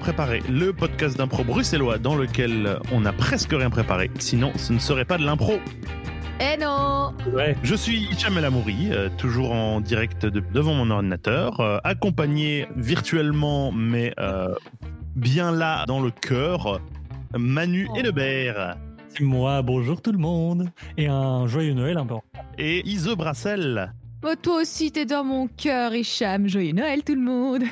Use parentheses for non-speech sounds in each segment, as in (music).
préparé, le podcast d'impro bruxellois dans lequel on n'a presque rien préparé, sinon ce ne serait pas de l'impro. Eh non Ouais. Je suis Hicham El Amouri, euh, toujours en direct de- devant mon ordinateur, euh, accompagné virtuellement mais euh, bien là dans le cœur, Manu Oh. et Lebert C'est moi, bonjour tout le monde. Et un joyeux Noël un peu. et Ise Brassel. Oh, Toi aussi, t'es dans mon cœur, Hicham. Joyeux Noël, tout le monde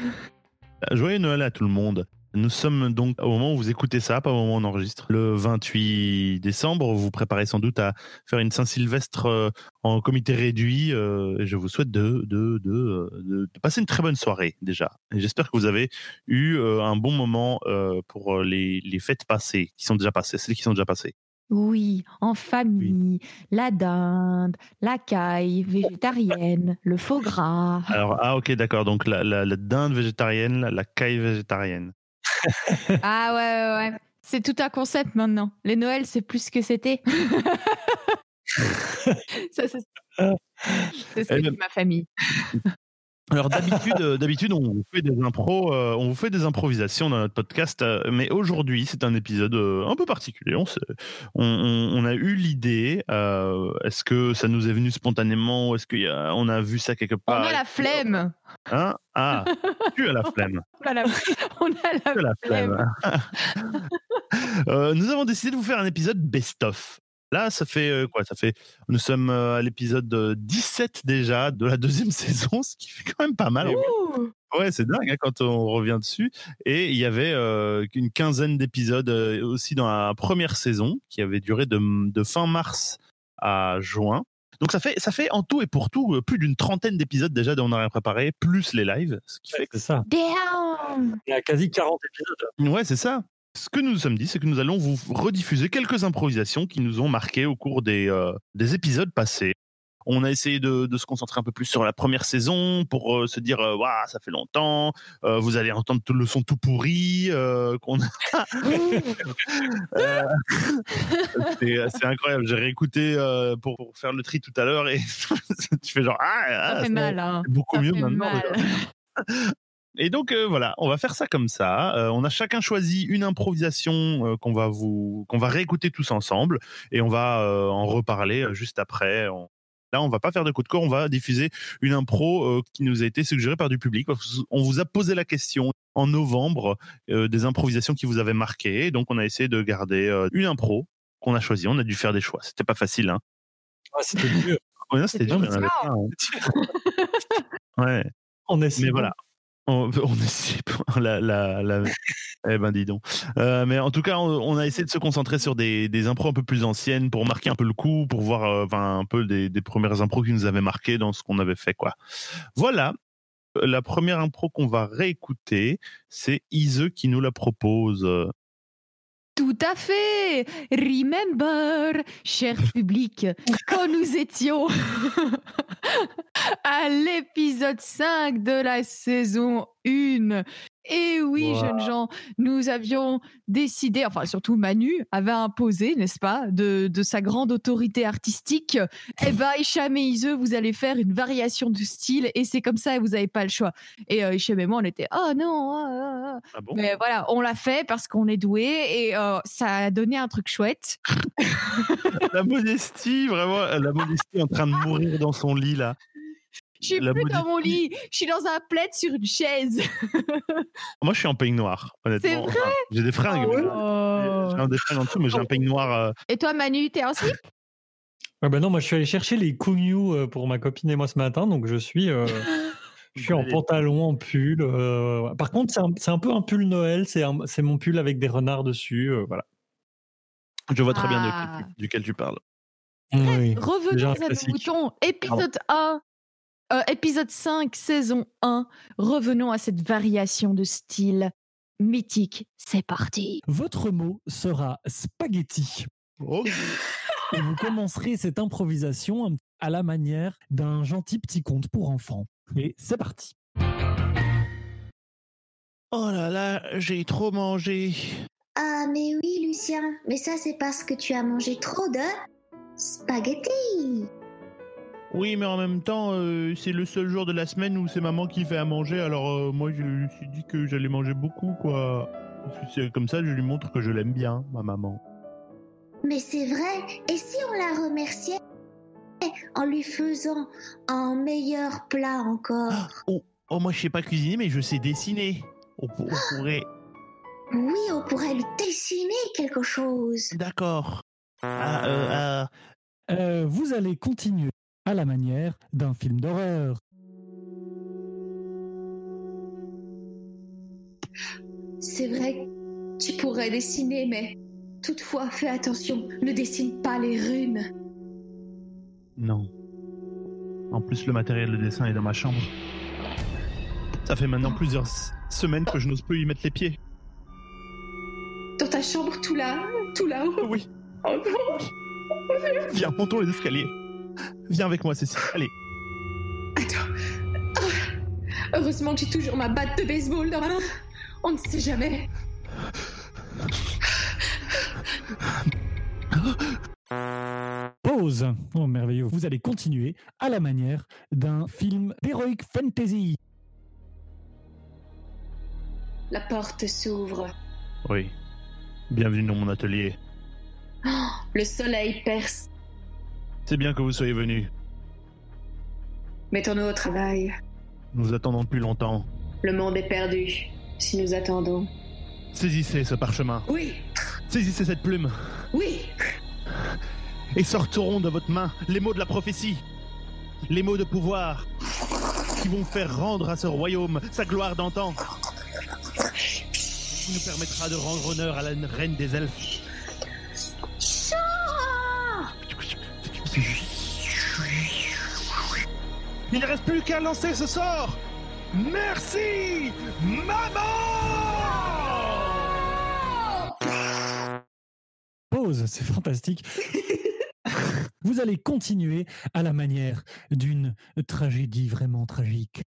Joyeux Noël à tout le monde. Nous sommes donc au moment où vous écoutez ça, pas au moment où on enregistre, le 28 décembre. Vous préparez sans doute à faire une Saint-Sylvestre euh, en comité réduit. euh, et je vous souhaite de, de, de, euh, de- de passer une très bonne soirée déjà. J'espère que vous avez eu un bon moment pour les, les fêtes passées, qui sont déjà passées, celles qui sont déjà passées. Oui, en famille, la dinde, la caille végétarienne, le faux gras. Alors, ah ok, d'accord. Donc la, la, la dinde végétarienne, la, la caille végétarienne. Ah ouais, ouais, ouais. C'est tout un concept maintenant. Les Noëls, c'est plus ce que c'était. (laughs) ça, c'est qui ben- est ma famille. (laughs) Alors d'habitude, euh, d'habitude on vous fait des impros, euh, on vous fait des improvisations dans notre podcast, euh, mais aujourd'hui c'est un épisode euh, un peu particulier. On, on, on- on a eu l'idée. est-ce que ça nous est venu spontanément ou est-ce qu'on a vu ça quelque On part a la flemme. Hein? Ah, tu as la flemme. (laughs) On a la, on a la la flemme. flemme. (laughs) Nous avons décidé de vous faire un épisode best-of. Là, ça fait euh, quoi Ça fait. Nous sommes euh, à l'épisode euh, 17 déjà de la deuxième (laughs) saison, ce qui fait quand même pas mal. Ouh. Ouais, c'est dingue hein, quand on revient dessus. Et il y avait euh, une quinzaine d'épisodes euh, aussi dans la première saison qui avait duré de, de fin mars à juin. Donc ça fait, ça fait en tout et pour tout euh, plus d'une trentaine d'épisodes déjà dont on a rien préparé, plus les lives, ce qui fait que ça. Damn Il y a quasi 40 épisodes. Ouais, c'est ça. Ce que nous nous sommes dit, c'est que nous allons vous rediffuser quelques improvisations qui nous ont marqué au cours des, euh, des épisodes passés. On a essayé de, de se concentrer un peu plus sur la première saison pour euh, se dire, euh, Ouah, ça fait longtemps, euh, vous allez entendre tout le son tout pourri, qu'on a- (laughs) c'est incroyable. J'ai réécouté pour, pour faire le tri tout à l'heure et (laughs) tu fais genre, ah, ah, Ça fait c'est- mal, hein. beaucoup Ça mieux maintenant. (laughs) Et donc euh, voilà, on va faire ça comme ça. Euh, on a chacun choisi une improvisation euh, qu'on va vous qu'on va réécouter tous ensemble et on va euh, en reparler euh, juste après. On- Là, on va pas faire de coup de corps, on va diffuser une impro euh, qui nous a été suggérée par du public. On vous a posé la question en novembre euh, des improvisations qui vous avaient marqué. Donc, on a essayé de garder euh, une impro qu'on a choisie. On a dû faire des choix. C'était pas facile. Hein. Ah, C'était dur. Ouais, c'était dur. avait dur. plein, hein. (laughs) Ouais. On est Mais voilà. On, on essaie (laughs) la, la, la... Eh ben dis donc. Euh, mais en tout cas, on, on a essayé de se concentrer sur des, des impros un peu plus anciennes pour marquer un peu le coup, pour voir euh, enfin, un peu des, des premières impros qui nous avaient marqué dans ce qu'on avait fait. quoi. Voilà. Euh, La première impro qu'on va réécouter, c'est Ise qui nous la propose. Tout à fait. Remember, cher public, quand nous étions (laughs) à l'épisode 5 de la saison 1. Et oui, Wow. jeunes gens, nous avions décidé, enfin surtout Manu avait imposé, n'est-ce pas, de, de sa grande autorité artistique, eh ben Hicham et Ise, vous allez faire une variation du style et c'est comme ça et vous n'avez pas le choix. Et euh, Hicham et moi, on était, oh non, ah, ah, ah. Ah bon? Mais voilà, on l'a fait parce qu'on est doué et euh, ça a donné un truc chouette. (laughs) La modestie, vraiment, la modestie en train de mourir dans son lit là. Je suis plus dans mon lit, je suis dans un plaid sur une chaise. (laughs) Moi, je suis en peigne noir, honnêtement. C'est vrai? Enfin, J'ai des fringues. mais- Oh. J'ai un des fringues en dessous, mais j'ai un peigne noir. euh, Et toi, Manu, t'es en slip? (laughs) Ah bah non, moi je suis allé chercher les Kunyu euh, pour ma copine et moi ce matin, donc je suis, euh, (laughs) je suis en pantalon, en pull. euh, Par contre, c'est un, peu un pull Noël, c'est mon pull avec des renards dessus. euh, voilà. Je vois très bien de Ah. duquel tu parles. Oui. Déjà Revenons à nos moutons. Épisode 1, euh, épisode 5, saison 1. Revenons à cette variation de style mythique. C'est parti. Votre mot sera spaghetti. Oh, (laughs) Et vous commencerez cette improvisation à la manière d'un gentil petit conte pour enfants. Et c'est parti. Oh là là, j'ai trop mangé. Ah mais oui Lucien, mais ça c'est parce que tu as mangé trop de spaghetti. Oui, mais en même temps, euh, c'est le seul jour de la semaine où c'est maman qui fait à manger. Alors euh, moi, je me suis dit que j'allais manger beaucoup, quoi. Parce que c'est comme ça, je lui montre que je l'aime bien, ma maman. Mais c'est vrai, et si on la remerciait en lui faisant un meilleur plat encore? Oh, oh, moi, je sais pas cuisiner, mais je sais dessiner. On, pour- on pourrait. Oui, on pourrait lui dessiner quelque chose. D'accord. Ah, euh, ah. Euh, vous allez continuer à la manière d'un film d'horreur. C'est vrai, tu pourrais dessiner, mais toutefois, fais attention, ne dessine pas les runes. Non. En plus, le matériel de dessin est dans ma chambre. Ça fait maintenant plusieurs semaines que je n'ose plus y mettre les pieds. Dans ta chambre, tout là, tout là-haut. Oui, Oh non viens, montons les escaliers. Viens avec moi, Cécile. Allez. Attends. Heureusement que j'ai toujours ma batte de baseball dans ma main. On ne sait jamais. Pause. Oh, merveilleux. Vous allez continuer à la manière d'un film d'heroic fantasy. La porte s'ouvre. Oui. Bienvenue dans mon atelier. Oh, le soleil perce. C'est bien que vous soyez venus. Mettons-nous au travail. Nous attendons depuis longtemps. Le monde est perdu. Si nous attendons. Saisissez ce parchemin. Oui, Saisissez cette plume. oui. Et sortiront de votre main les mots de la prophétie. Les mots de pouvoir. Qui vont faire rendre à ce royaume sa gloire d'antan. Qui nous permettra de rendre honneur à la reine des elfes. Il ne reste plus qu'à lancer ce sort Merci Maman Pause, c'est fantastique. (laughs) Vous allez continuer à la manière d'une tragédie vraiment tragique.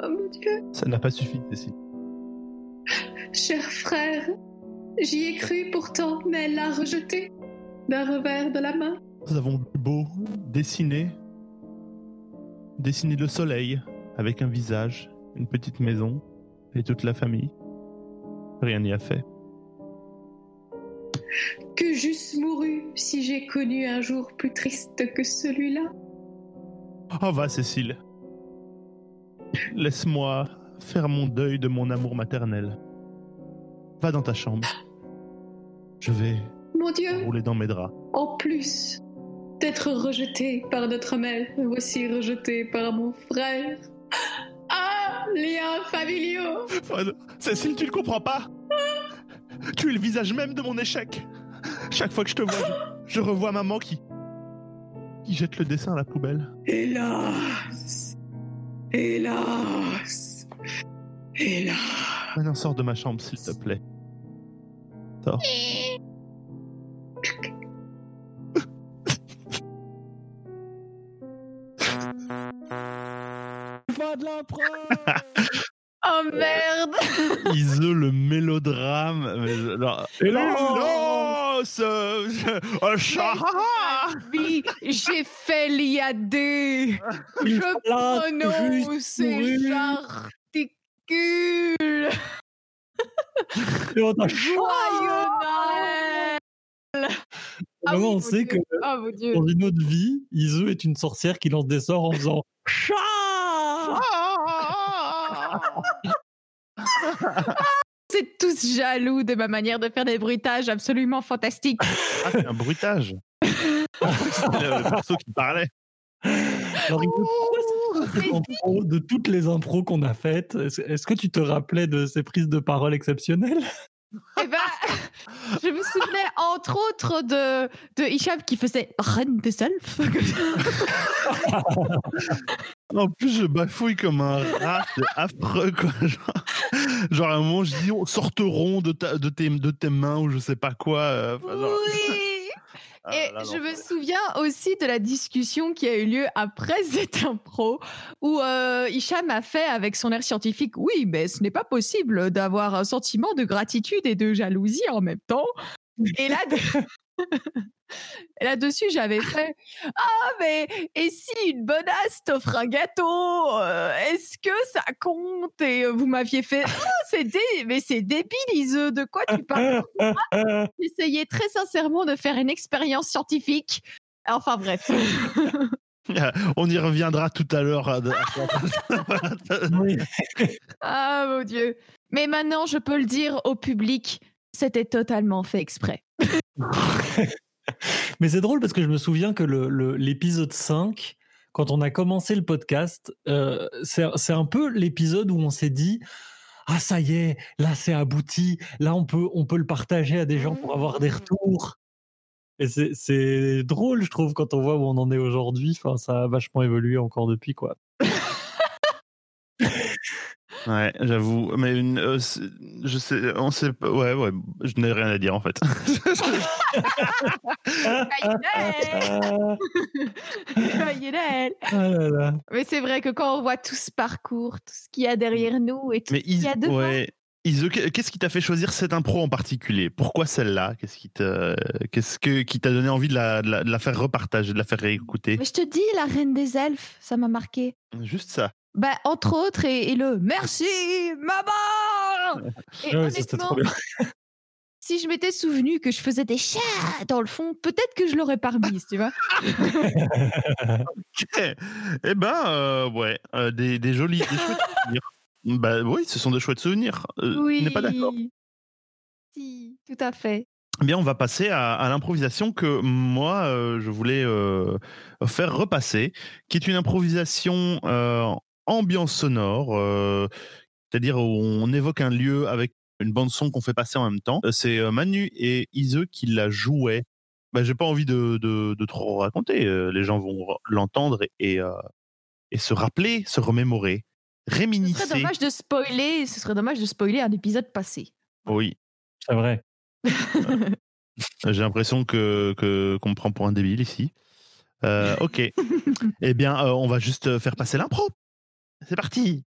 Oh mon Dieu. Ça n'a pas suffi, Cécile. Cher frère, j'y ai cru pourtant, mais elle l'a rejeté d'un revers de la main. Nous avons beau dessiner, dessiner le soleil avec un visage, une petite maison et toute la famille. Rien n'y a fait. Que j'eusse mouru si j'ai connu un jour plus triste que celui-là. Oh va, Cécile. Laisse-moi faire mon deuil de mon amour maternel. Va dans ta chambre. Je vais Mon Dieu, rouler dans mes draps. en plus d'être rejeté par notre mère, voici rejeté par mon frère. Ah, liens familiaux Cécile, tu ne comprends pas? Tu es le visage même de mon échec. Chaque fois que je te vois, je, je revois maman qui qui jette le dessin à la poubelle. Hélas Hélas Hélas Maintenant, sors de ma chambre, s'il te plaît. Sors. De (laughs) l'impro Oh merde. Ise le mélodrame. Mais, alors, Hélas ce- ce- un chat. Oui, j'ai fait l'IAD (laughs) Je prononce et juste j'articule Et on (laughs) Joyeux Noël. Ah Vraiment, oui, on sait Dieu. que Oh mon dieu. dans une autre vie, Izu est une sorcière qui lance des sorts en faisant chat. Vous êtes tous jaloux de ma manière de faire des bruitages absolument fantastiques. Ah, c'est un bruitage. C'était le perso qui parlait. Alors, impro, de toutes les impros qu'on a faites, est-ce est-ce que tu te rappelais de ces prises de parole exceptionnelles? Eh ben, je me souvenais entre autres de, de Hicham qui faisait Reine des elfes. (laughs) En plus, je bafouille comme un rat, c'est affreux, quoi. (laughs) Genre, genre, à un moment, je dis, on sortiront de, ta, de, tes, de tes mains ou je sais pas quoi. euh, enfin, genre- oui (laughs) Ah Et là là, je me souviens aussi de la discussion qui a eu lieu après (laughs) cette impro, où euh, Hicham a fait avec son air scientifique Oui, mais ce n'est pas possible d'avoir un sentiment de gratitude et de jalousie en même temps. Et là, de, là-dessus, j'avais fait Ah, mais et si une bonasse t'offre un gâteau, euh, est-ce que ça compte? Et euh, vous m'aviez fait Ah, c'est dé- mais c'est débile, Ise, de quoi tu parles? (laughs) J'essayais très sincèrement de faire une expérience scientifique. Enfin bref. (laughs) On y reviendra tout à l'heure. (laughs) Oui. Ah mon Dieu. Mais maintenant, je peux le dire au public, c'était totalement fait exprès. Mais c'est drôle parce que je me souviens que le- le- l'épisode 5, quand on a commencé le podcast, euh, c'est un peu l'épisode où on s'est dit Ah, ça y est, là c'est abouti, là on peut, on peut le partager à des gens pour avoir des retours. Et c'est- c'est drôle, je trouve, quand on voit où on en est aujourd'hui. Enfin, ça a vachement évolué encore depuis, quoi. Ouais, j'avoue. Mais une, euh, je sais, on sait pas. Ouais, ouais, je n'ai rien à dire en fait. Ah. Mais c'est vrai que quand on voit tout ce parcours, tout ce qu'il y a derrière nous et tout Mais ce qu'il y a Is- devant, ouais. Qu'est-ce qui t'a fait choisir cette impro en particulier? Pourquoi celle-là? Qu'est-ce qui t'a, qu'est-ce que qui t'a donné envie de la, de la- de la faire repartager, de la faire réécouter? Mais je te dis, la reine des elfes, ça m'a marqué. Juste ça. Bah, entre autres, et, et le merci, maman Et Ouais, honnêtement, bien. si je m'étais souvenu que je faisais des chats dans le fond, peut-être que je l'aurais pas remise, tu vois. Ok. Eh ben, euh, ouais, euh, des, des jolis, des chouettes souvenirs. (laughs) Bah oui, ce sont de chouettes souvenirs. Euh, oui. Tu n'es pas d'accord Si, tout à fait. Eh Bien, on va passer à, à l'improvisation que moi, euh, je voulais euh, faire repasser, qui est une improvisation euh, ambiance sonore, euh, c'est-à-dire où on évoque un lieu avec une bande son qu'on fait passer en même temps. Euh, C'est euh, Manu et Ise qui la jouaient. Bah, J'ai pas envie de, de- de trop raconter. euh, les gens vont l'entendre et, et, euh, et se rappeler, se remémorer, Ce serait réminiscer. dommage de spoiler, ce serait dommage de spoiler un épisode passé. Oui, C'est vrai. J'ai l'impression que que- qu'on me prend pour un débile ici. Euh, ok. (laughs) eh bien, euh, on va juste faire passer l'impro. C'est parti.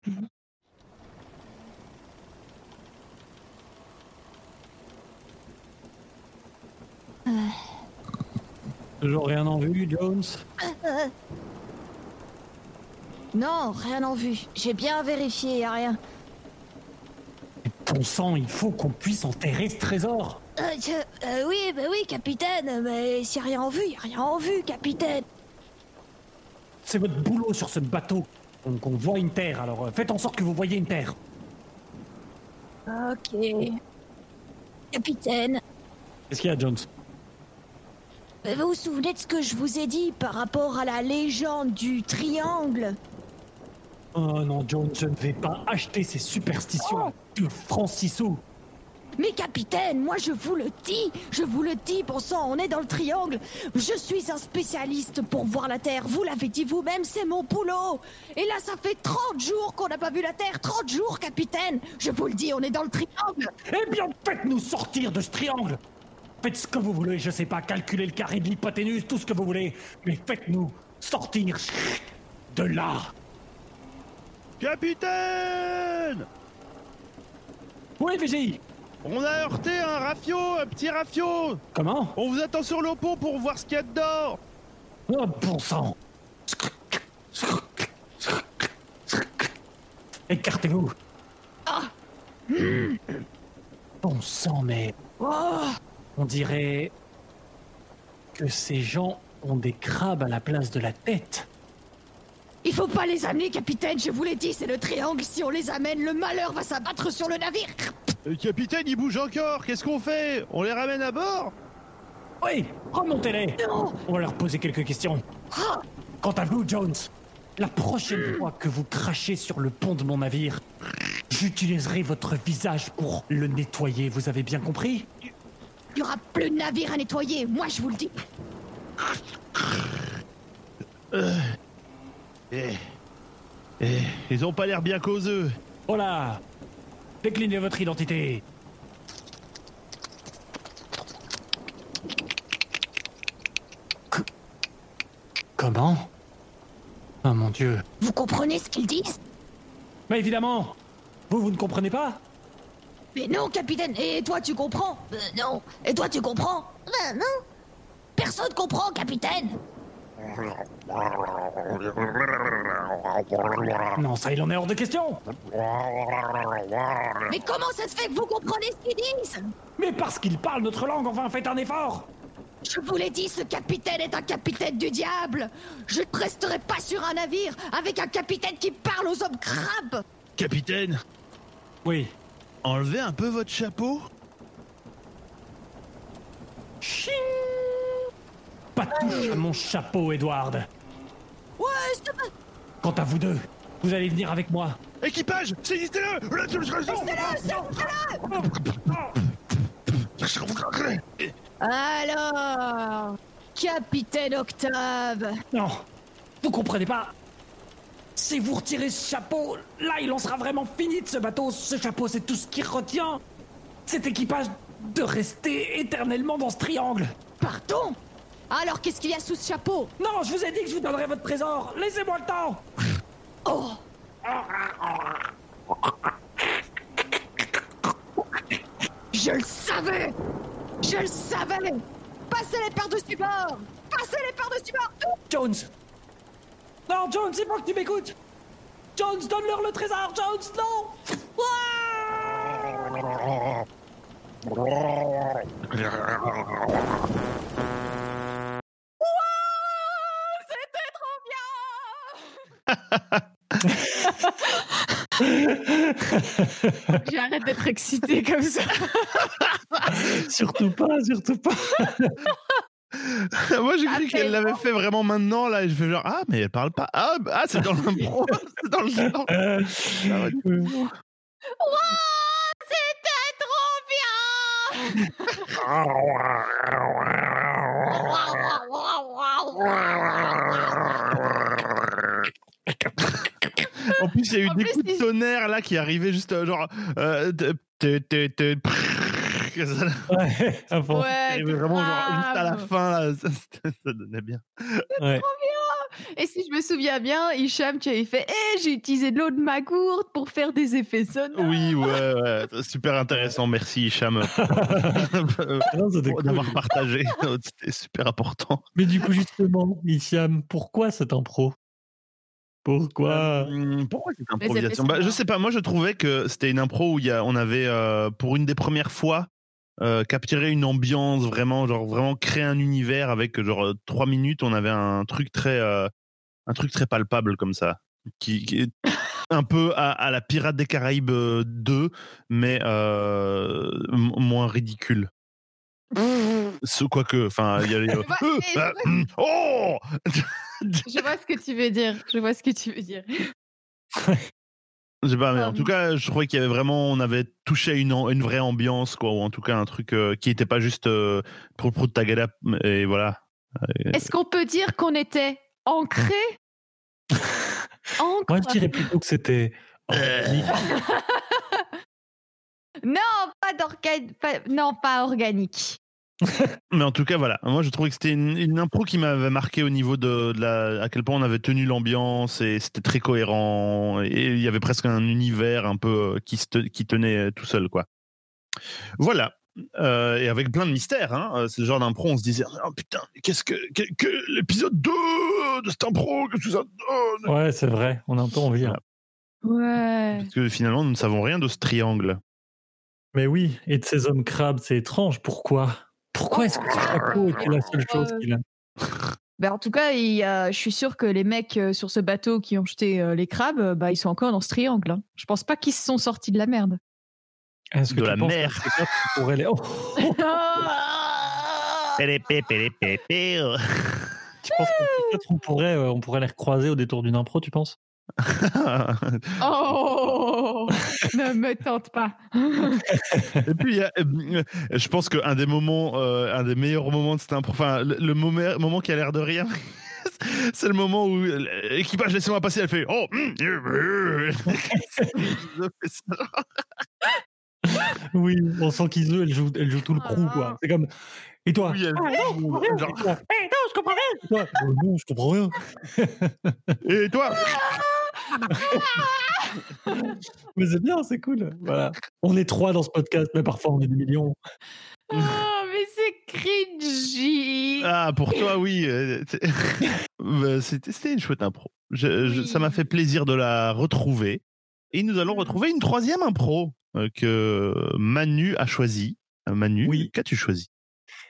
Toujours rien en vue, Jones? Non, rien en vue. J'ai bien vérifié, y a rien. Ton sang, il faut qu'on puisse enterrer ce trésor. Euh, je- euh, oui, bah oui, capitaine, mais s'il y a rien en vue, y a rien en vue, capitaine. C'est votre boulot sur ce bateau. Donc on voit une terre, alors euh, faites en sorte que vous voyez une terre. Ok. Capitaine, Qu'est-ce qu'il y a, Jones? Euh, vous vous souvenez de ce que je vous ai dit par rapport à la légende du triangle? Oh non, Jones, je ne vais pas acheter ces superstitions de Francisou. Mais capitaine, moi je vous le dis, je vous le dis, bon sang, on est dans le triangle. Je suis un spécialiste pour voir la Terre. Vous l'avez dit vous-même, c'est mon boulot. Et là, ça fait 30 jours qu'on n'a pas vu la Terre. 30 jours, capitaine. Je vous le dis, on est dans le triangle. Eh bien, faites-nous sortir de ce triangle Faites ce que vous voulez, je sais pas, calculer le carré de l'hypoténuse, tout ce que vous voulez, mais faites-nous sortir de là Capitaine Oui, VGI On a heurté un rafio, un petit rafio. Comment? On vous attend sur le pont pour voir ce qu'il y a dedans. Oh, bon sang Écartez-vous Bon sang, mais... On dirait que ces gens ont des crabes à la place de la tête. Il faut pas les amener, capitaine. Je vous l'ai dit, c'est le triangle. Si on les amène, le malheur va s'abattre sur le navire. Le capitaine, il bouge encore. Qu'est-ce qu'on fait? On les ramène à bord? Oui, remontez-les Non. On va leur poser quelques questions. Quant à vous, Jones, la prochaine fois que vous crachez sur le pont de mon navire, j'utiliserai votre visage pour le nettoyer, vous avez bien compris? Il y aura plus de navire à nettoyer. Moi, je vous le dis. Eh, eh, ils ont pas l'air bien causeux. Voilà Déclinez votre identité Que- Comment? Oh mon dieu. Vous comprenez ce qu'ils disent? Mais évidemment Vous, vous ne comprenez pas Mais non, capitaine. Et toi, tu comprends? Euh, Non. Et toi, tu comprends? Ben non. Personne comprend, capitaine Non, ça, il en est hors de question. Mais comment ça se fait que vous comprenez ce qu'ils disent? Mais parce qu'il parle notre langue, enfin, faites un effort. Je vous l'ai dit, ce capitaine est un capitaine du diable Je ne resterai pas sur un navire avec un capitaine qui parle aux hommes crabes Capitaine, Oui. enlevez un peu votre chapeau. Ching Pas de touche à mon chapeau, Edward. Ouais, pas... Quant à vous deux, vous allez venir avec moi. Équipage, saisissez-le Alors Capitaine Octave Non, vous comprenez pas Si vous retirez ce chapeau, là il en sera vraiment fini de ce bateau. Ce chapeau, c'est tout ce qui retient cet équipage de rester éternellement dans ce triangle. Pardon? Alors qu'est-ce qu'il y a sous ce chapeau Non, je vous ai dit que je vous donnerais votre trésor. Laissez-moi le temps. Oh Je le savais Je le savais Passez-les par-dessus bord Passez-les par-dessus bord Jones. Non, Jones, il faut que tu m'écoutes. Jones, donne-leur le trésor, Jones, non. (laughs) (laughs) (laughs) J'arrête d'être excitée comme ça. surtout pas, surtout pas. Moi, j'ai cru qu'elle l'avait fait vraiment maintenant, là, et je fais genre, ah, mais elle parle pas. Ah, ah, c'est dans l'impro, (laughs) c'est dans le. Euh, euh, C'était trop bien (laughs) En plus, il y a eu des coups de tonnerre, là, qui arrivaient juste, euh, genre, euh, (laughs) ouais, vraiment, genre, juste à la fin, là, ça, donnait bien. Ouais. Et si je me souviens bien, Hicham, tu avais fait Eh, j'ai utilisé de l'eau de ma gourde pour faire des effets sonores. Oui, ouais, ouais, super intéressant. Merci, Hicham, (laughs) cool. d'avoir partagé. (laughs) C'était super important. Mais du coup, justement, Hicham, pourquoi cette impro? Pourquoi? Hum, Pourquoi cette improvisation? bah, Je sais pas, moi je trouvais que c'était une impro où il y a, on avait, euh, pour une des premières fois, euh, capturé une ambiance vraiment, genre vraiment créer un univers avec genre euh, trois minutes, on avait un truc très, euh, un truc très palpable comme ça, qui, qui est un peu à, à la Pirate des Caraïbes euh, 2, mais euh, moins ridicule. (laughs) Ce quoique, enfin, il y euh, euh, bah, hum, oh (laughs) Je vois ce que tu veux dire. Je vois ce que tu veux dire. Je sais pas, mais en tout cas, je trouvais qu'il y avait vraiment, on avait touché à une, une vraie ambiance, quoi, ou en tout cas un truc euh, qui n'était pas juste euh, pro pro de tagada, et voilà. Est-ce qu'on peut dire qu'on était ancré? (laughs) Ancre. Moi, je dirais plutôt que c'était. (laughs) Non, pas d'organique. Non, pas organique. (laughs) Mais en tout cas, voilà. Moi, je trouvais que c'était une, une impro qui m'avait marqué au niveau de, de la, à quel point on avait tenu l'ambiance et c'était très cohérent et il y avait presque un univers un peu euh, qui, se te- qui tenait euh, tout seul, quoi. Voilà. Euh, et avec plein de mystères, hein. C'est le genre d'impro, on se disait, oh putain, qu'est-ce que, que, que l'épisode 2 de cette impro, qu'est-ce que ça donne Ouais, c'est vrai, on a un peu envie. hein. Ouais. Parce que finalement, nous ne savons rien de ce triangle. Mais oui, et de ces hommes crabes, c'est étrange. Pourquoi? Pourquoi est-ce que ce chapeau était la seule chose qu'il a Ben, en tout cas, il y a- je suis sûre que les mecs euh, sur ce bateau qui ont jeté euh, les crabes, euh, bah, ils sont encore dans ce triangle. hein. Je pense pas qu'ils se sont sortis de la merde. Est-ce De tu la penses mer. qu'à ces quatre, on pourrait les... (laughs) Oh, Pélépé, pélépé, pé. tu penses que peut-être on pourrait, euh, on pourrait les recroiser au détour d'une impro, tu penses? (laughs) Oh Ne me tente pas. (laughs) Et puis, il y a, euh, je pense qu'un des moments, euh, un des meilleurs moments de cette impro, enfin, le, le moment, moment qui a l'air de rien, (laughs) c'est le moment où l'équipage laissez-moi passer, elle fait Oh euh, euh. Oui, on sent qu'ils elle joue, elle joue tout le crew, quoi. C'est comme. Et toi? Oui, elle- Ah, non, genre, Eh, je comprends rien Et toi Oh, Non, je comprends rien. Et toi? (laughs) Mais c'est bien, c'est cool. Voilà. On est trois dans ce podcast, mais parfois on est des millions. Oh, mais c'est cringy. Ah, pour toi, oui. euh, c'est- (laughs) Bah, C'était une chouette impro. Je- je- Ça m'a fait plaisir de la retrouver. Et nous allons Mm. retrouver une troisième impro euh, que Manu a choisie. Euh, Manu, Oui. qu'as-tu choisi?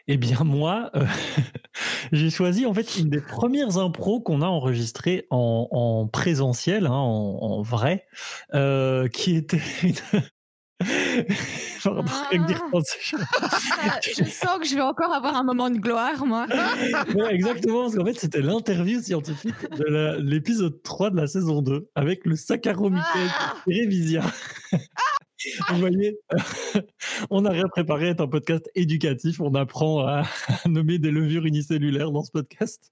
Eh bien, moi, euh, (laughs) j'ai choisi en fait une des premières impros qu'on a enregistrées en, en présentiel, hein, en, en vrai, euh, qui était une. (laughs) Ah, (laughs) je sens que je vais encore avoir un moment de gloire, moi. Ouais, exactement, parce qu'en fait, c'était l'interview scientifique de l'épisode 3 de la saison 2 avec le Saccharomyces Ah cerevisiae. Vous voyez, (laughs) on n'a rien préparé, c'est un podcast éducatif, on apprend à, à nommer des levures unicellulaires dans ce podcast.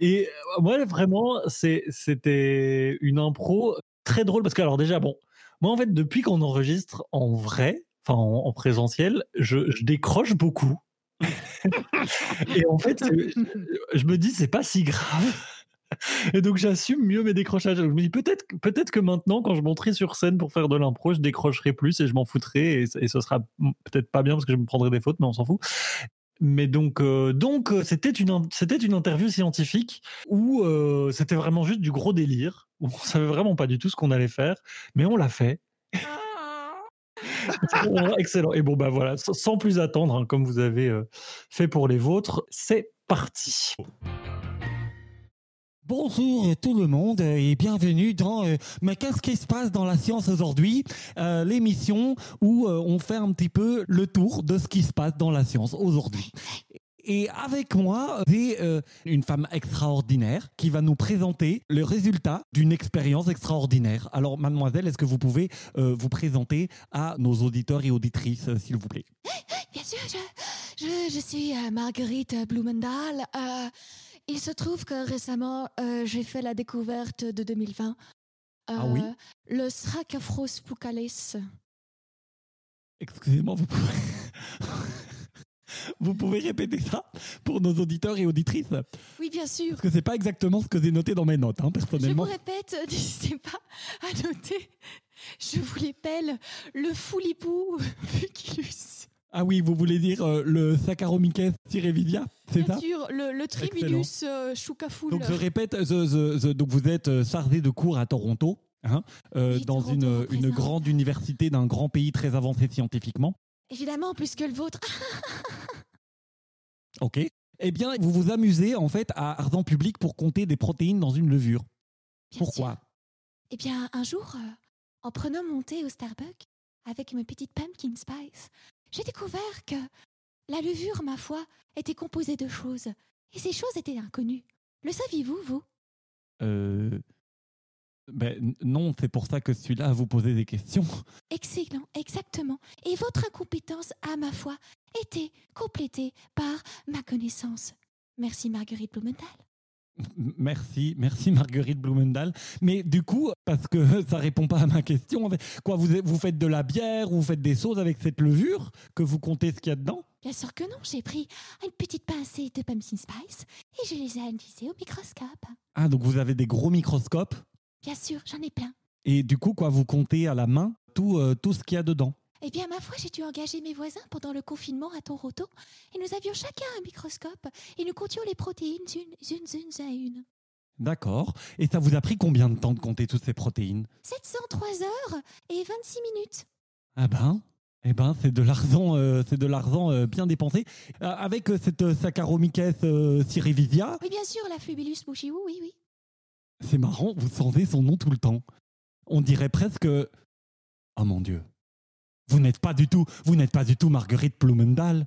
Et euh, moi, vraiment, c'était une impro très drôle, parce que, alors déjà, bon, moi, en fait, depuis qu'on enregistre en vrai, enfin en, en présentiel, je, je décroche beaucoup. (laughs) Et en fait, c'est- je me dis, c'est pas si grave. Et donc, j'assume mieux mes décrochages. Donc, je me dis, peut-être que- peut-être que maintenant, quand je monterai sur scène pour faire de l'impro, je décrocherai plus et je m'en foutrai. Et, et ce sera peut-être pas bien parce que je me prendrai des fautes, mais on s'en fout. Mais donc, euh, donc euh, c'était une, c'était une interview scientifique où euh, c'était vraiment juste du gros délire. Où on (laughs) savait vraiment pas du tout ce qu'on allait faire, mais on l'a fait. (laughs) Vraiment excellent. Et bon, bah voilà, sans- sans plus attendre, hein, comme vous avez euh, fait pour les vôtres, c'est parti. Bonjour tout le monde euh, et bienvenue dans euh, Mais qu'est-ce qui se passe dans la science aujourd'hui Euh, L'émission où euh, on fait un petit peu le tour de ce qui se passe dans la science aujourd'hui. Et avec moi, j'ai euh, une femme extraordinaire qui va nous présenter le résultat d'une expérience extraordinaire. Alors, mademoiselle, est-ce que vous pouvez euh, vous présenter à nos auditeurs et auditrices, euh, s'il vous plaît? Bien sûr, je, je, je suis euh, Marguerite Blumendahl. Il se trouve que récemment, euh, j'ai fait la découverte de 2020. Ah oui? Euh, Le Sracaphros pucalis. Excusez-moi, vous pouvez... (laughs) vous pouvez répéter ça pour nos auditeurs et auditrices? Oui, bien sûr. Parce que c'est pas exactement ce que j'ai noté dans mes notes, hein, Je vous personnellement. répète, (laughs) n'hésitez pas à noter. Je vous l'appelle le Foulipou (laughs) puculus. Ah oui, vous voulez dire euh, le Saccharomyces cerevisiae, c'est Bien ça sûr, le, le Tribulus euh. Donc je répète, donc vous êtes euh, chargé de cours à Toronto, hein, euh, Oui, dans Toronto une, une représente. grande université d'un grand pays très avancé scientifiquement. Évidemment, plus que le vôtre. (laughs) Ok. Eh bien, vous vous amusez en fait à ardent public pour compter des protéines dans une levure. Bien Pourquoi sûr. Eh bien, un jour, euh, en prenant mon thé au Starbucks avec ma petite pumpkin spice, j'ai découvert que la levure, ma foi, était composée de choses. Et ces choses étaient inconnues. Le saviez-vous, vous? Euh, ben, non, c'est pour ça que je suis là à vous poser des questions. (laughs) Excellent, exactement. Et votre incompétence, à ma foi, était complétée par ma connaissance. Merci Marguerite Blumenthal. Merci, merci Marguerite Blumendahl. Mais du coup, parce que (laughs) ça répond pas à ma question, quoi, vous, vous faites de la bière ou vous faites des choses avec cette levure que vous comptez ce qu'il y a dedans? Bien sûr que non, j'ai pris une petite pincée de pumpkin spice et je les ai analysées au microscope. Ah, donc vous avez des gros microscopes? Bien sûr, j'en ai plein. et du coup, quoi, vous comptez à la main tout, euh, tout ce qu'il y a dedans? Eh bien, ma foi, j'ai dû engager mes voisins pendant le confinement à Toronto et nous avions chacun un microscope et nous comptions les protéines une, une, une à une. D'accord. Et ça vous a pris combien de temps de compter toutes ces protéines? 703 heures et 26 minutes. Ah ben, eh ben, c'est de l'argent, euh, c'est de l'argent euh, bien dépensé. Euh, avec cette Saccharomyces cerevisiae, Oui, bien sûr, la Flubilus bushiou, oui, oui. c'est marrant, vous sentez son nom tout le temps. On dirait presque. Oh mon Dieu. Vous n'êtes pas du tout, vous n'êtes pas du tout Marguerite Blumendahl.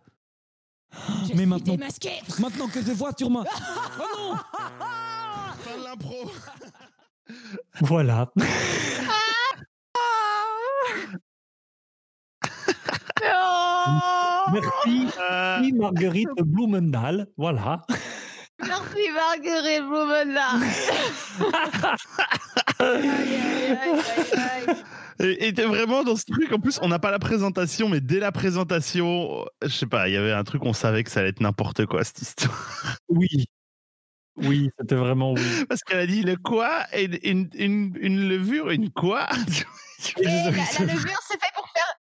Je Mais suis maintenant- démasquée. Maintenant que je vois sur ma. (laughs) Oh non Fin de l'impro. Voilà. (laughs) Merci, Euh, merci Marguerite Blumendahl. Voilà. Merci Marguerite. (laughs) Aïe, aïe, aïe, aïe, aïe. Et et t'es vraiment dans ce truc. En plus, on n'a pas la présentation, mais dès la présentation, je sais pas, il y avait un truc, on savait que ça allait être n'importe quoi cette histoire. Oui. Oui, c'était vraiment oui. Parce qu'elle a dit le quoi et une, une, une levure, une quoi? (laughs) Et la, la levure, c'est fait pour faire.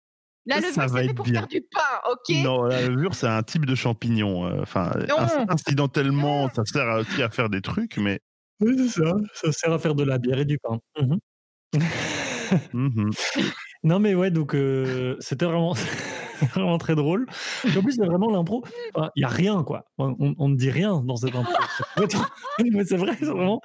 La Ça levure, va c'est fait être pour bien. faire du pain, ok? Non, la levure, c'est un type de champignon. euh, Enfin, incidentellement, ça sert aussi à faire des trucs, mais. Oui, c'est ça. Ça sert à faire de la bière et du pain. (laughs) (laughs) Mhm. Non, mais ouais, donc euh, c'était vraiment, (laughs) vraiment très drôle. En plus, il y a vraiment l'impro. Enfin, Il y a rien, quoi. On, on- on ne dit rien dans cette impro. (laughs) mais c'est vrai, c'est vraiment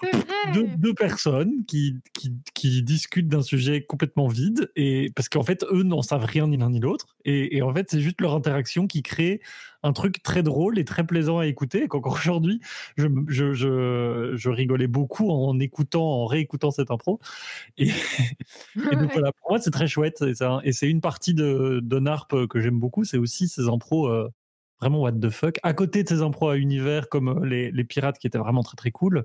C'est vrai. deux, deux personnes qui, qui, qui discutent d'un sujet complètement vide. Et, parce qu'en fait, eux n'en savent rien ni l'un ni l'autre. Et, et en fait, c'est juste leur interaction qui crée un truc très drôle et très plaisant à écouter. Et qu'encore aujourd'hui, je, me- je, je, je rigolais beaucoup en écoutant, en réécoutant cette impro. Et, (laughs) et donc voilà, pour moi, c'est très chouette. Et, ça- et c'est une partie de, de NARP que j'aime beaucoup. C'est aussi ces impros euh, vraiment what the fuck. À côté de ces impros à univers comme euh, les, les pirates qui étaient vraiment très très cool,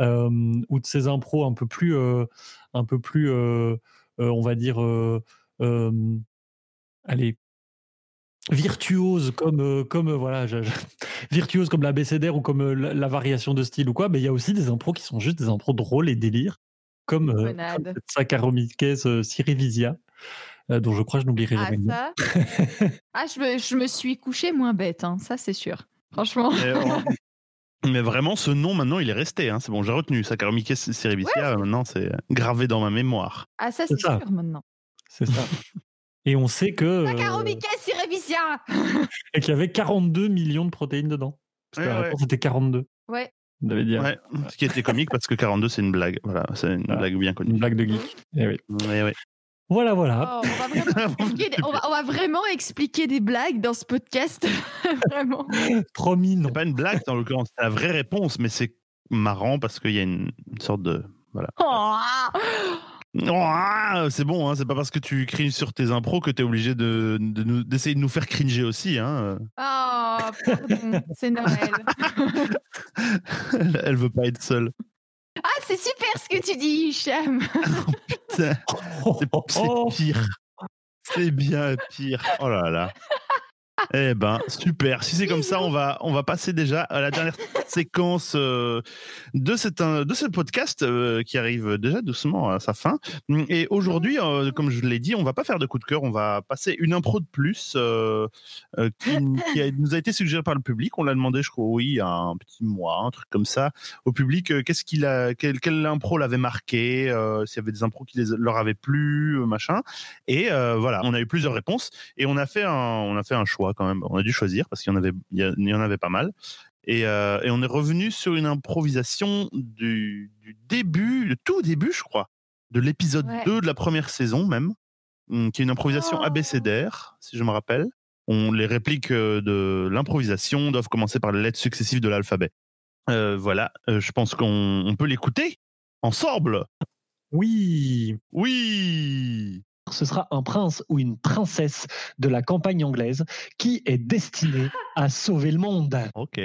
euh, ou de ces impros un peu plus, euh, un peu plus euh, euh, on va dire, euh, euh, allez, virtuose comme euh, comme euh, voilà je- je- (laughs) virtuose comme l'abécédaire ou comme euh, la, la variation de style ou quoi mais il y a aussi des impros qui sont juste des impros drôles et délires comme, euh, comme cette Saccharomyces euh, euh, dont je crois que je n'oublierai Ah, jamais le nom. ça? (laughs) Ah, je me, je me suis couché moins bête, hein, ça c'est sûr. Franchement. Mais, (laughs) mais vraiment, ce nom, maintenant, il est resté. hein. C'est bon, j'ai retenu. Saccharomyces cerevisia, maintenant, c'est gravé dans ma mémoire. Ah, ça C'est sûr maintenant. c'est ça et on sait que euh, (laughs) et qu'il y avait 42 millions de protéines dedans parce que Ouais, la ouais. réponse était 42 Ouais. devait dire Ouais, ce qui était comique parce que 42, c'est une blague. Voilà, c'est une Voilà. blague bien une connue. blague de geek Eh oui. Ouais, ouais. voilà voilà Oh, on, va vraiment (laughs) expliquer des, on va- on va vraiment expliquer des blagues dans ce podcast. (laughs) vraiment. promis non C'est pas une blague, en l'occurrence, c'est la vraie réponse, mais c'est marrant parce qu'il y a une, une sorte de. Voilà. Oh, c'est bon, hein, c'est pas parce que tu cries sur tes impros que t'es obligé de, d'essayer de nous faire cringer aussi. Hein. oh, pardon, c'est Noël. (laughs) Elle veut pas être seule. Ah, c'est super ce que tu dis, Hicham. (laughs) Putain, C'est Oh. c'est pire. C'est bien pire. Oh là là. Eh ben, super. Si c'est comme ça, on va, on va passer déjà à la dernière séquence euh, de, cet, euh, de ce podcast euh, qui arrive déjà doucement à sa fin. Et aujourd'hui, comme je l'ai dit, on va pas faire de coup de cœur. On va passer une impro de plus qui, nous a été suggérée par le public. On l'a demandé, je crois, oui, un petit mois, un truc comme ça, au public. Qu'est-ce qu'il a, quelle, quelle impro l'avait marqué, s'il y avait des impros qui leur avaient plu, machin. Et voilà, on a eu plusieurs réponses et on a fait un, on a fait un choix quand même. On a dû choisir parce qu'il y en avait, il y, en avait pas mal. Et, euh, et on est revenu sur une improvisation du, du début, le tout début, je crois, de l'épisode Ouais. 2 de la première saison même, hum, qui est une improvisation Oh. abécédaire, si je me rappelle. On, les répliques euh, de l'improvisation doivent commencer par les lettres successives de l'alphabet. Euh, voilà, euh, je pense qu'on on peut l'écouter ensemble. oui Oui. Ce sera un prince ou une princesse de la campagne anglaise qui est destiné à sauver le monde. Ok.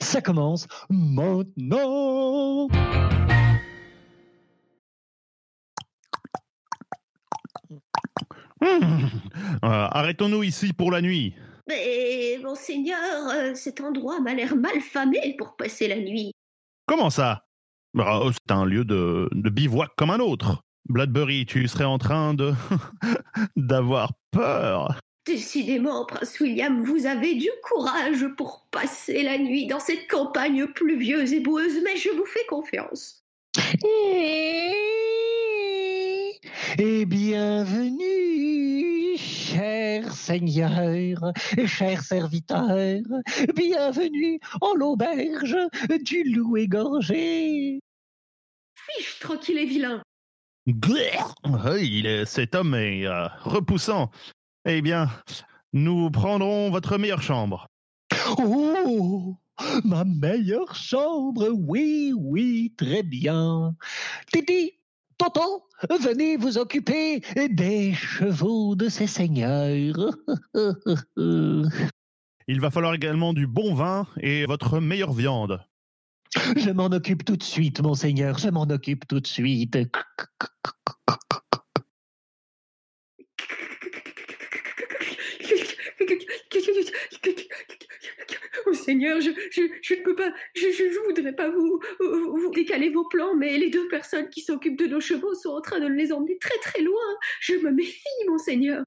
Ça commence maintenant. Euh, Arrêtons-nous ici pour la nuit. Mais, monseigneur, euh, cet endroit m'a l'air mal famé pour passer la nuit. Comment ça? Bah, oh, C'est un lieu de, de bivouac comme un autre. Bloodbury, tu serais en train de (laughs) d'avoir peur. Décidément, prince William, vous avez du courage pour passer la nuit dans cette campagne pluvieuse et boueuse, mais je vous fais confiance. Et bienvenue, cher Seigneur, et cher serviteur, bienvenue en l'auberge du loup égorgé. Fiche tranquille et vilain. Il est- cet homme est euh, repoussant. Eh bien, nous prendrons votre meilleure chambre. Oh, ma meilleure chambre, oui, oui, très bien. Titi, tonton, venez vous occuper des chevaux de ces seigneurs. (laughs) Il va falloir également du bon vin et votre meilleure viande. Je m'en occupe tout de suite, monseigneur, je m'en occupe tout de suite. Oh Seigneur, je, je, je ne peux pas, je, je, je voudrais pas vous, vous, vous décaler vos plans, mais les deux personnes qui s'occupent de nos chevaux sont en train de les emmener très très loin. Je me méfie, Monseigneur.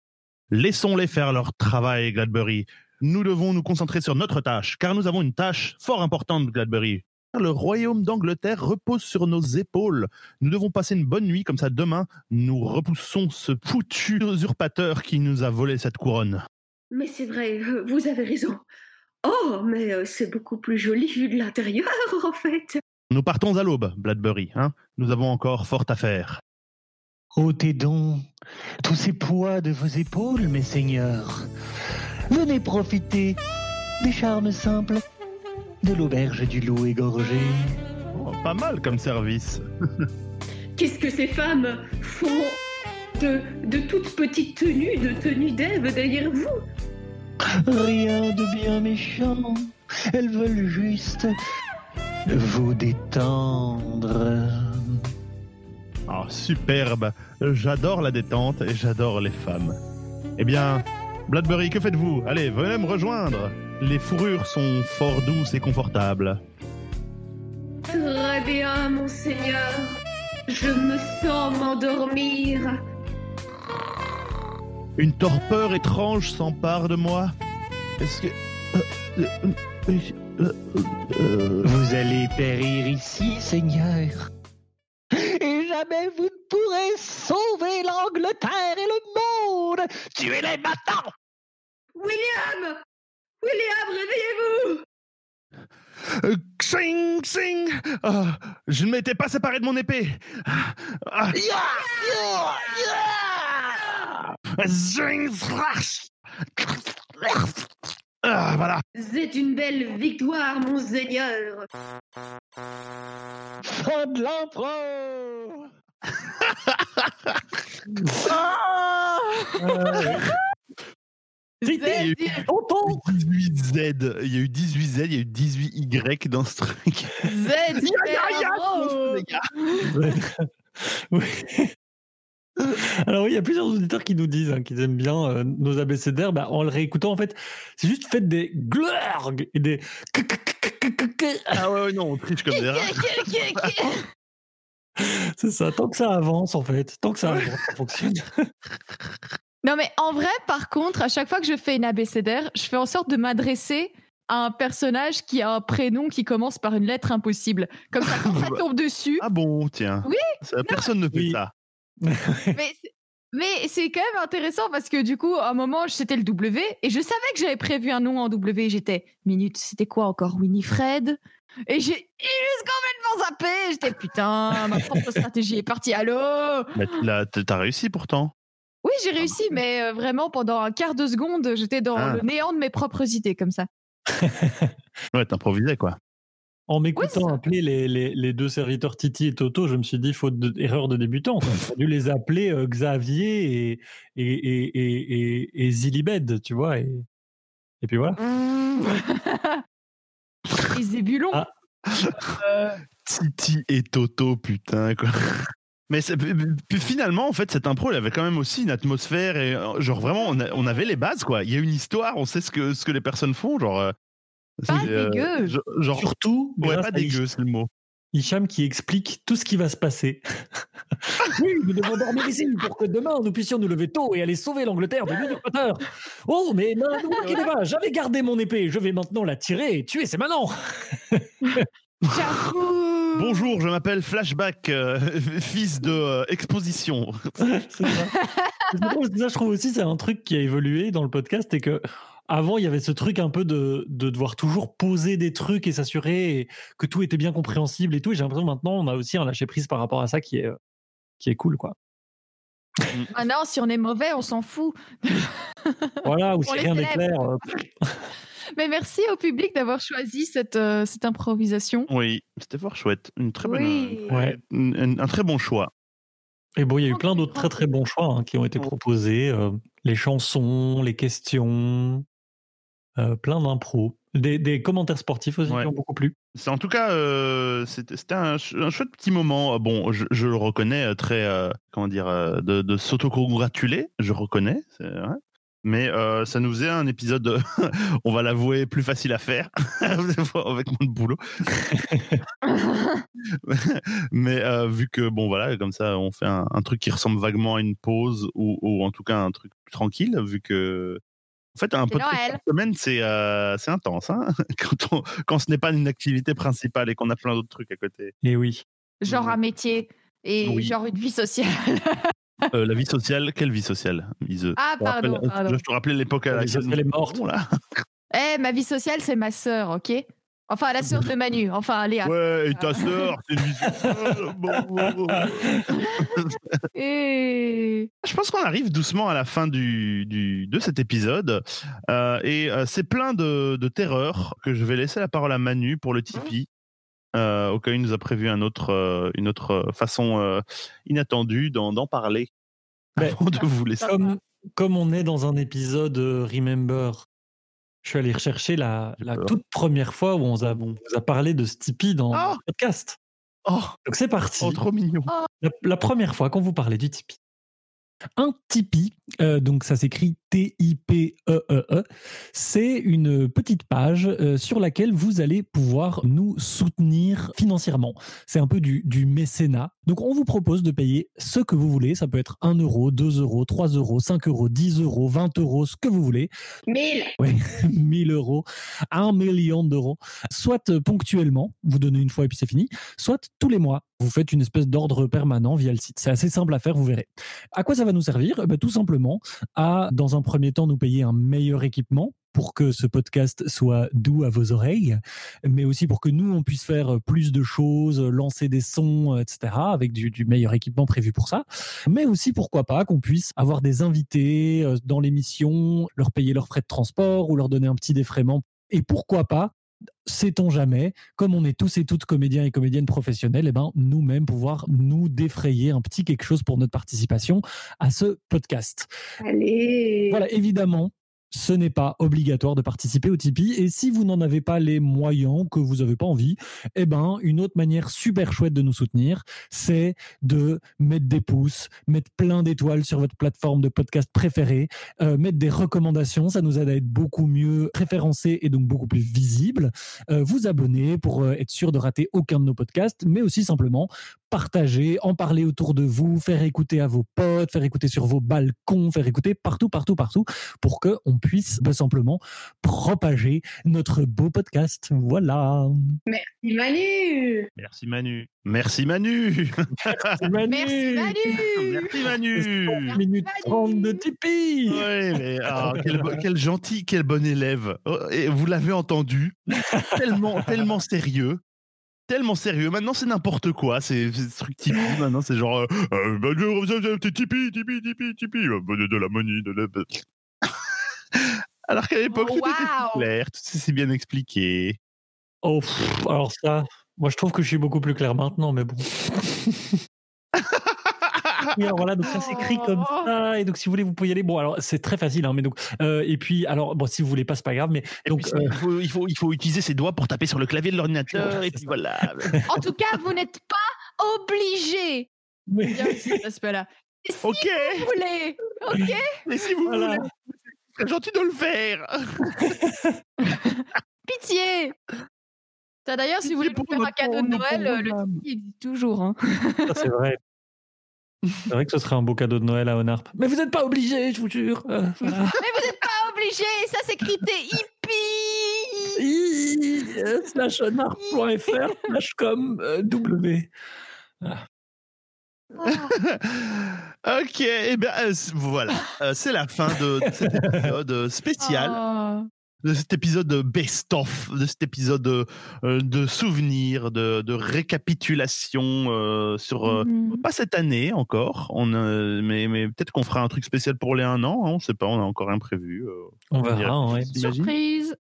Laissons-les faire leur travail, Gladbury. Nous devons nous concentrer sur notre tâche, car nous avons une tâche fort importante, Gladbury. Le royaume d'Angleterre repose sur nos épaules. Nous devons passer une bonne nuit, comme ça demain, nous repoussons ce foutu usurpateur qui nous a volé cette couronne. Mais c'est vrai, euh, vous avez raison. Oh, mais euh, c'est beaucoup plus joli vu de l'intérieur, (laughs) en fait. Nous partons à l'aube, Bladbury. Hein nous avons encore fort à faire. Ôtez donc tous ces poids de vos épaules, mes seigneurs. Venez profiter des charmes simples de l'auberge du loup égorgé. Oh, pas mal comme service. (laughs) Qu'est-ce que ces femmes font de, de toutes petites tenues, de tenues d'Ève derrière vous? Rien de bien méchant. Elles veulent juste vous détendre. Oh, superbe. J'adore la détente et j'adore les femmes. Eh bien, Bladbury, que faites-vous? Allez, venez me rejoindre. Les fourrures sont fort douces et confortables. Très bien, monseigneur. Je me sens m'endormir. Une torpeur étrange s'empare de moi. Est-ce que... euh, euh, euh, Vous allez périr ici, seigneur. Et jamais vous ne pourrez sauver l'Angleterre et le monde. Tuez-les maintenant. William William, réveillez-vous euh, Xing, xing Ah, Je ne m'étais pas séparé de mon épée. Ah, Ya, ya, ya. zing. Ah, voilà. C'est une belle victoire, monseigneur. Fin de l'empereur. (laughs) Z, Il y a eu 18Z. Il y a eu 18Z, il y a eu 18Y dans ce truc. Z. (laughs) (laughs) Oui. Alors oui, il y a plusieurs auditeurs qui nous disent hein, qu'ils aiment bien euh, nos abécédaires. Bah, en le réécoutant, en fait, c'est juste faites des glurg et des Ah ouais, ouais, non, on triche comme des rats. (laughs) c'est ça. Tant que ça avance, en fait, tant que ça avance, ça fonctionne. Non, mais en vrai, par contre, à chaque fois que je fais une abécédaire, je fais en sorte de m'adresser à un personnage qui a un prénom qui commence par une lettre impossible. Comme ça, quand ça (laughs) tombe dessus. Ah bon, tiens. Oui, Ça, personne ne fait Oui. ça. (laughs) Mais c'est- mais c'est quand même intéressant parce que du coup, à un moment, c'était le W et je savais que j'avais prévu un nom en W. J'étais, minute, c'était quoi encore? Winifred Et j'ai juste complètement zappé. J'étais, putain, ma propre stratégie est partie. Allô? Mais l'as- t'as réussi pourtant. Oui, j'ai réussi, mais euh, vraiment, pendant un quart de seconde, j'étais dans Ah. le néant de mes propres idées comme ça. (laughs) Ouais, t'improvisais quoi. En m'écoutant appeler les, les, les deux serviteurs Titi et Toto, je me suis dit, faute de, erreur de débutant, j'ai dû les appeler euh, Xavier et, et, et, et, et, et Zilibed, tu vois. Et, et puis voilà. (laughs) Et Zébulon. Ah. Euh, (laughs) Titi et Toto, putain quoi. Mais puis finalement, en fait, cette impro, elle avait quand même aussi une atmosphère et euh, genre vraiment, on, a- on avait les bases quoi. Il y a une histoire, on sait ce que ce que les personnes font, genre. euh, Pas c'est, euh, dégueu. genre- Surtout, ouais, pas dégueu, c'est le mot. Hicham qui explique tout ce qui va se passer. (laughs) Oui, nous devons dormir ici pour que demain nous puissions nous lever tôt et aller sauver l'Angleterre de l'usurpateur. Oh, mais ne vous inquiétez pas, j'avais gardé mon épée, je vais maintenant la tirer et tuer, c'est maintenant. (laughs) J'avoue. Bonjour, je m'appelle Flashback, euh, (laughs) fils de euh, exposition. (laughs) C'est ça. Je trouve aussi, c'est un truc qui a évolué dans le podcast et que avant, il y avait ce truc un peu de, de devoir toujours poser des trucs et s'assurer que tout était bien compréhensible et tout. Et j'ai l'impression que maintenant, on a aussi un lâcher prise par rapport à ça qui est, euh, qui est cool, quoi. Ah non, si on est mauvais, on s'en fout. Voilà, ou (laughs) On si rien n'est clair. Mais merci au public d'avoir choisi cette, euh, cette improvisation. Oui, c'était fort chouette. Une très bonne, Oui. Ouais. un très bon choix. Et bon, il y a eu plein d'autres très très bons choix hein, qui ont été proposés. euh, les chansons, les questions, euh, plein d'impros. Des, des commentaires sportifs aussi Ouais. qui ont beaucoup plu. C'est en tout cas, euh, c'était un, ch- un chouette petit moment. Bon, je, je le reconnais très, euh, comment dire, de, de s'autocongratuler, je reconnais. c'est vrai. Mais euh, ça nous faisait un épisode, euh, (laughs) on va l'avouer, plus facile à faire (laughs) avec mon boulot. (laughs) Mais euh, vu que, bon, voilà, comme ça, on fait un, un truc qui ressemble vaguement à une pause ou, ou en tout cas un truc plus tranquille, vu que. En fait, un podcast par semaine, c'est euh, intense. Hein quand, on- quand ce n'est pas une activité principale et qu'on a plein d'autres trucs à côté. Et oui. Genre un métier et Oui. genre une vie sociale. Euh, la vie sociale, quelle vie sociale Ise Ah, rappelle- pardon. Je te rappelais l'époque à La vie laquelle sociale est morte. là. Eh, ma vie sociale, c'est ma sœur, ok? Enfin, la sœur de Manu. Enfin, Léa. Ouais, et ta sœur, c'est une vie sociale. Bon, bon, bon. (laughs) Et... Je pense qu'on arrive doucement à la fin du, du- de cet épisode. Euh, et euh, c'est plein de, de terreur que je vais laisser la parole à Manu pour le Tipeee. Euh, au cas où il nous a prévu un autre, euh, une autre euh, façon euh, inattendue d'en d'en parler. Ben, (laughs) Avant de vous laisser. Comme, comme on est dans un épisode euh, Remember, je suis allé rechercher la, toute première fois où on, a, on vous a parlé de Stipeee dans Ah le podcast. Oh, Donc c'est parti. oh, trop mignon. La, la première fois qu'on vous parlait du Tipeee. Un Tipeee, euh, donc ça s'écrit T-I-P-E-E-E, E c'est une petite page euh, sur laquelle vous allez pouvoir nous soutenir financièrement. C'est un peu du, du mécénat. Donc on vous propose de payer ce que vous voulez. Ça peut être 1 euro, 2 euros, 3 euros, 5 euros, 10 euros, 20 euros, ce que vous voulez. 1000 Oui, 1000 euros, 1 million d'euros, soit ponctuellement, vous donnez une fois et puis c'est fini, soit tous les mois. Vous faites une espèce d'ordre permanent via le site. C'est assez simple à faire, vous verrez. À quoi ça va nous servir Eh ben, Tout simplement à, dans un premier temps, nous payer un meilleur équipement pour que ce podcast soit doux à vos oreilles, mais aussi pour que nous, on puisse faire plus de choses, lancer des sons, etc., avec du, du meilleur équipement prévu pour ça. Mais aussi, pourquoi pas, qu'on puisse avoir des invités euh, dans l'émission, leur payer leurs frais de transport ou leur donner un petit défraiement. Et pourquoi pas, sait-on jamais, comme on est tous et toutes comédiens et comédiennes professionnels, eh ben, nous-mêmes pouvoir nous défrayer un petit quelque chose pour notre participation à ce podcast. Allez Voilà, évidemment, ce n'est pas obligatoire de participer au Tipeee. Et si vous n'en avez pas les moyens, que vous n'avez pas envie, eh ben, une autre manière super chouette de nous soutenir, c'est de mettre des pouces, mettre plein d'étoiles sur votre plateforme de podcast préférée, euh, mettre des recommandations. Ça nous aide à être beaucoup mieux référencés et donc beaucoup plus visibles. Euh, vous abonner pour euh, être sûr de rater aucun de nos podcasts, mais aussi simplement partager, en parler autour de vous, faire écouter à vos potes, faire écouter sur vos balcons, faire écouter partout, partout, partout, pour qu'on puisse bah, simplement propager notre beau podcast. Voilà. Merci Manu Merci Manu. Merci Manu. Merci Manu Merci Manu. 1 minute 30 de Tipeee. Ouais, mais ah, quel, gentil, quel bon élève. Oh, Et vous l'avez entendu, tellement, tellement sérieux. Tellement sérieux. Maintenant, c'est n'importe quoi. C'est ce truc Tipeee. Maintenant, c'est genre. Euh, euh, bah, Tipeee, Tipeee, Tipeee, Tipeee. euh, De, de la money. De la... (laughs) Alors qu'à l'époque, Oh, tout était clair, tout s'est bien expliqué. Oh, pff, alors ça, moi je trouve que je suis beaucoup plus clair maintenant, mais bon. (laughs) Oui, alors voilà, donc ça s'écrit comme Oh. ça, et donc si vous voulez, vous pouvez y aller. Bon, alors c'est très facile, hein, mais donc, euh, et puis, alors, bon, si vous voulez pas, c'est pas grave, mais Et donc, puis, euh, il, faut, il, faut, il faut utiliser ses doigts pour taper sur le clavier de l'ordinateur. Et puis ça. voilà. (laughs) En tout cas, vous n'êtes pas obligé. mais- Bien aussi, cet aspect-là. Et Si Ok. vous voulez, ok Et si vous Voilà. voulez, c'est gentil de le faire. Pitié D'ailleurs, si vous voulez nous faire un cadeau de Noël, euh, le. Tipeee existe toujours. hein. c'est vrai. C'est vrai que ce serait un beau cadeau de Noël à Onarp. Mais vous n'êtes pas obligé, je vous jure. Euh, voilà. Mais vous n'êtes pas obligé, ça s'écrit hippie I- euh, slash onarp.fr slash com euh, w. ok, et bien voilà, Euh, c'est la fin de, de cet épisode euh, spécial, Oh. de cet épisode de best-of, de cet épisode de, euh, de souvenirs, de, de récapitulation euh, sur euh, Mhm. pas cette année encore, on, euh, mais, mais peut-être qu'on fera un truc spécial pour les un an, hein, on sait pas, on a encore rien prévu. euh, On dirait- verra, ouais. Surprise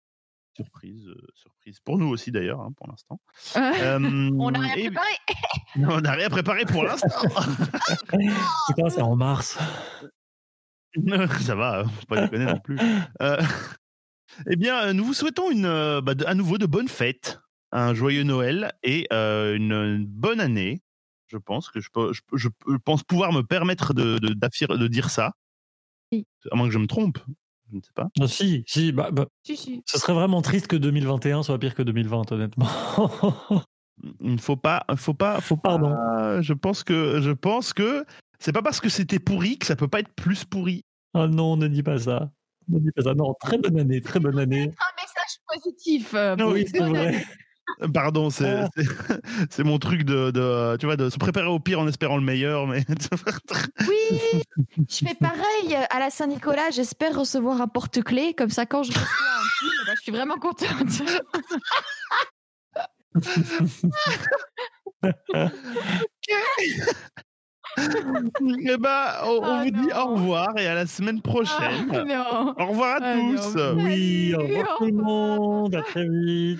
Surprise, euh, surprise pour nous aussi d'ailleurs, hein, pour l'instant. Euh, (laughs) On n'a rien et- préparé (laughs) Non, on n'a rien préparé pour l'instant. (laughs) C'est quoi, c'est en mars? Ça va, faut pas déconner non plus. Euh, eh bien, nous vous souhaitons une, bah, de- à nouveau de bonnes fêtes, un joyeux Noël et euh, une, une bonne année. Je pense que je, peux- je, peux- je peux- pense pouvoir me permettre de, de, d'affir- de dire ça. Oui. À moins que je me trompe. Je ne sais pas. Ah, si, si, bah, bah, Si, si. ce serait vraiment triste que 2021 soit pire que 2020, honnêtement. (laughs) Il ne faut pas, faut pas, faut pas. Pardon. Je pense que, je pense que c'est pas parce que c'était pourri que ça peut pas être plus pourri. oh non, ne dis pas ça. Ne dis pas ça. Non, très bonne année, très bonne année. Un message positif. euh, Ah oui, c'est vrai. Pardon, c'est Ah. (laughs) c'est- mon truc de, de, tu vois, de se préparer au pire en espérant le meilleur, mais (laughs) Oui, (laughs) je fais pareil à la Saint-Nicolas. J'espère recevoir un porte-clés. Comme ça, quand je reçois un pull, bah, je suis vraiment contente. Eh ben, on, on Ah vous dit au revoir et à la semaine prochaine. Ah. Au revoir à Ah tous. non. Oui, au revoir tout le monde. À très vite.